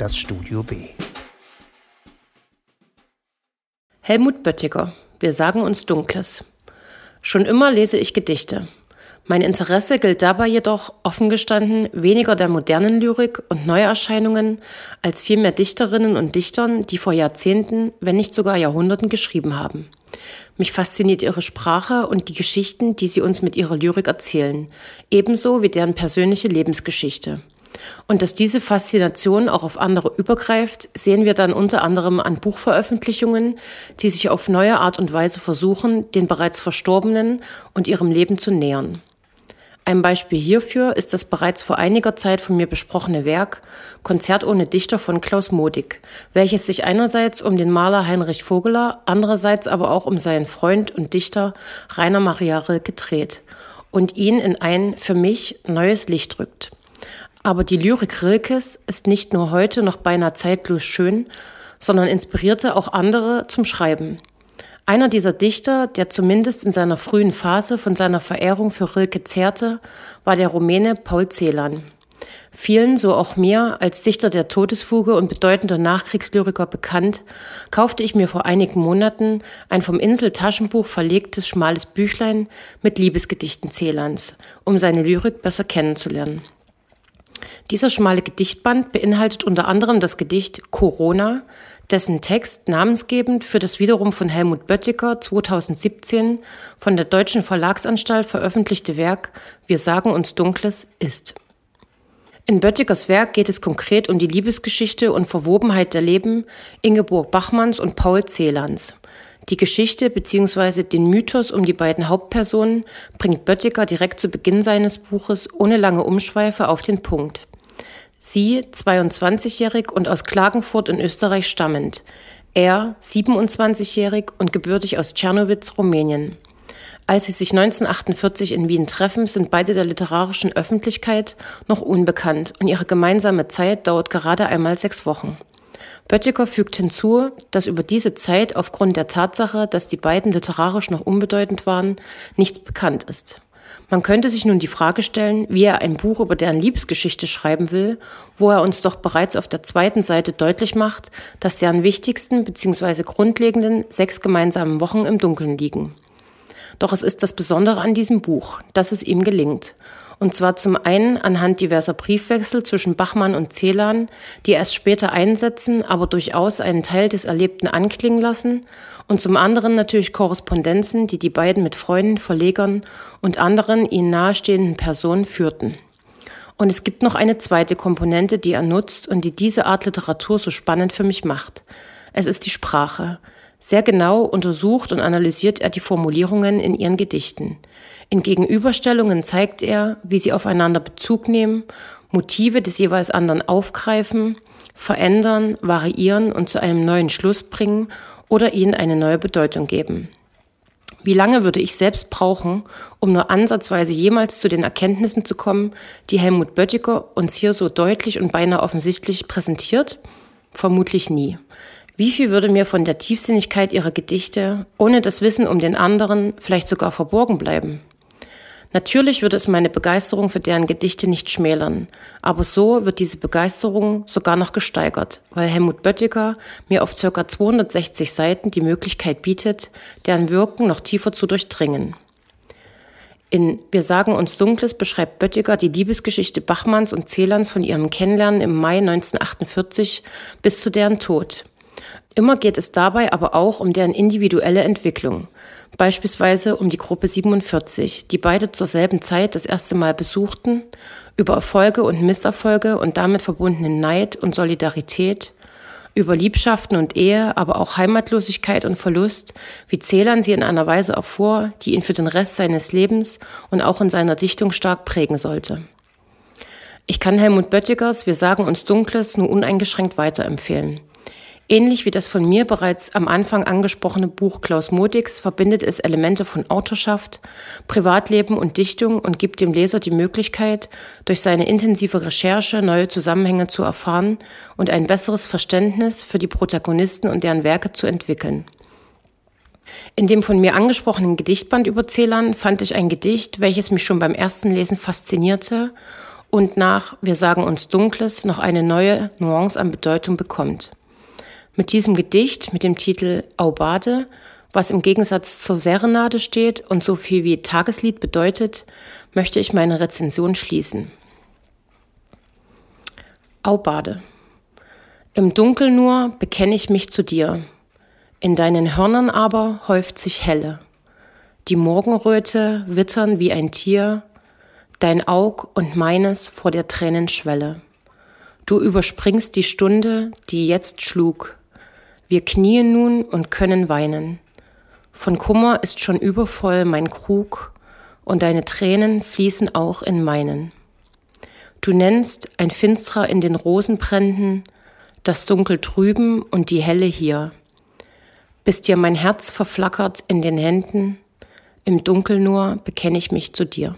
das Studio B. Helmut Böttiger. Wir sagen uns Dunkles. Schon immer lese ich Gedichte. Mein Interesse gilt dabei jedoch, offen gestanden, weniger der modernen Lyrik und Neuerscheinungen als vielmehr Dichterinnen und Dichtern, die vor Jahrzehnten, wenn nicht sogar Jahrhunderten geschrieben haben. Mich fasziniert ihre Sprache und die Geschichten, die sie uns mit ihrer Lyrik erzählen, ebenso wie deren persönliche Lebensgeschichte. Und dass diese Faszination auch auf andere übergreift, sehen wir dann unter anderem an Buchveröffentlichungen, die sich auf neue Art und Weise versuchen, den bereits Verstorbenen und ihrem Leben zu nähern. Ein Beispiel hierfür ist das bereits vor einiger Zeit von mir besprochene Werk Konzert ohne Dichter von Klaus Modig, welches sich einerseits um den Maler Heinrich Vogeler, andererseits aber auch um seinen Freund und Dichter Rainer Maria Rilke dreht und ihn in ein für mich neues Licht rückt. Aber die Lyrik Rilkes ist nicht nur heute noch beinahe zeitlos schön, sondern inspirierte auch andere zum Schreiben. Einer dieser Dichter, der zumindest in seiner frühen Phase von seiner Verehrung für Rilke zehrte, war der Rumäne Paul Celan. Vielen, so auch mir, als Dichter der Todesfuge und bedeutender Nachkriegslyriker bekannt, kaufte ich mir vor einigen Monaten ein vom Insel Taschenbuch verlegtes schmales Büchlein mit Liebesgedichten Celans, um seine Lyrik besser kennenzulernen. Dieser schmale Gedichtband beinhaltet unter anderem das Gedicht Corona, dessen Text namensgebend für das wiederum von Helmut Böttiger 2017 von der Deutschen Verlagsanstalt veröffentlichte Werk Wir sagen uns Dunkles ist. In Böttigers Werk geht es konkret um die Liebesgeschichte und Verwobenheit der Leben Ingeborg Bachmanns und Paul Celans. Die Geschichte bzw. den Mythos um die beiden Hauptpersonen bringt Böttiger direkt zu Beginn seines Buches ohne lange Umschweife auf den Punkt. Sie, 22-jährig und aus Klagenfurt in Österreich stammend. Er, 27-jährig und gebürtig aus Tschernowitz, Rumänien. Als sie sich 1948 in Wien treffen, sind beide der literarischen Öffentlichkeit noch unbekannt und ihre gemeinsame Zeit dauert gerade einmal sechs Wochen. Böttiger fügt hinzu, dass über diese Zeit aufgrund der Tatsache, dass die beiden literarisch noch unbedeutend waren, nichts bekannt ist. Man könnte sich nun die Frage stellen, wie er ein Buch über deren Liebesgeschichte schreiben will, wo er uns doch bereits auf der zweiten Seite deutlich macht, dass deren wichtigsten bzw. grundlegenden sechs gemeinsamen Wochen im Dunkeln liegen. Doch es ist das Besondere an diesem Buch, dass es ihm gelingt. Und zwar zum einen anhand diverser Briefwechsel zwischen Bachmann und Celan, die erst später einsetzen, aber durchaus einen Teil des Erlebten anklingen lassen. Und zum anderen natürlich Korrespondenzen, die die beiden mit Freunden, Verlegern und anderen ihnen nahestehenden Personen führten. Und es gibt noch eine zweite Komponente, die er nutzt und die diese Art Literatur so spannend für mich macht. Es ist die Sprache. Sehr genau untersucht und analysiert er die Formulierungen in ihren Gedichten. In Gegenüberstellungen zeigt er, wie sie aufeinander Bezug nehmen, Motive des jeweils anderen aufgreifen, verändern, variieren und zu einem neuen Schluss bringen oder ihnen eine neue Bedeutung geben. Wie lange würde ich selbst brauchen, um nur ansatzweise jemals zu den Erkenntnissen zu kommen, die Helmut Böttiger uns hier so deutlich und beinahe offensichtlich präsentiert? Vermutlich nie. Wie viel würde mir von der Tiefsinnigkeit ihrer Gedichte ohne das Wissen um den anderen vielleicht sogar verborgen bleiben? Natürlich würde es meine Begeisterung für deren Gedichte nicht schmälern, aber so wird diese Begeisterung sogar noch gesteigert, weil Helmut Böttiger mir auf ca. 260 Seiten die Möglichkeit bietet, deren Wirken noch tiefer zu durchdringen. In Wir sagen uns Dunkles beschreibt Böttiger die Liebesgeschichte Bachmanns und Celans von ihrem Kennenlernen im Mai 1948 bis zu deren Tod. Immer geht es dabei aber auch um deren individuelle Entwicklung. Beispielsweise um die Gruppe 47, die beide zur selben Zeit das erste Mal besuchten, über Erfolge und Misserfolge und damit verbundenen Neid und Solidarität, über Liebschaften und Ehe, aber auch Heimatlosigkeit und Verlust, wie Celan sie in einer Weise erfuhr, die ihn für den Rest seines Lebens und auch in seiner Dichtung stark prägen sollte. Ich kann Helmut Böttigers Wir sagen uns Dunkles nur uneingeschränkt weiterempfehlen. Ähnlich wie das von mir bereits am Anfang angesprochene Buch Klaus Modigs verbindet es Elemente von Autorschaft, Privatleben und Dichtung und gibt dem Leser die Möglichkeit, durch seine intensive Recherche neue Zusammenhänge zu erfahren und ein besseres Verständnis für die Protagonisten und deren Werke zu entwickeln. In dem von mir angesprochenen Gedichtband über Celan fand ich ein Gedicht, welches mich schon beim ersten Lesen faszinierte und nach Wir sagen uns Dunkles noch eine neue Nuance an Bedeutung bekommt. Mit diesem Gedicht mit dem Titel Aubade, was im Gegensatz zur Serenade steht und so viel wie Tageslied bedeutet, möchte ich meine Rezension schließen. Aubade. Im Dunkel nur bekenne ich mich zu dir. In deinen Hörnern aber häuft sich helle. Die Morgenröte wittern wie ein Tier, dein Aug und meines vor der Tränenschwelle. Du überspringst die Stunde, die jetzt schlug. Wir knien nun und können weinen. Von Kummer ist schon übervoll mein Krug, und deine Tränen fließen auch in meinen. Du nennst ein Finstrer in den Rosenbränden, das Dunkel drüben und die Helle hier. Bis dir mein Herz verflackert in den Händen, im Dunkel nur bekenne ich mich zu dir.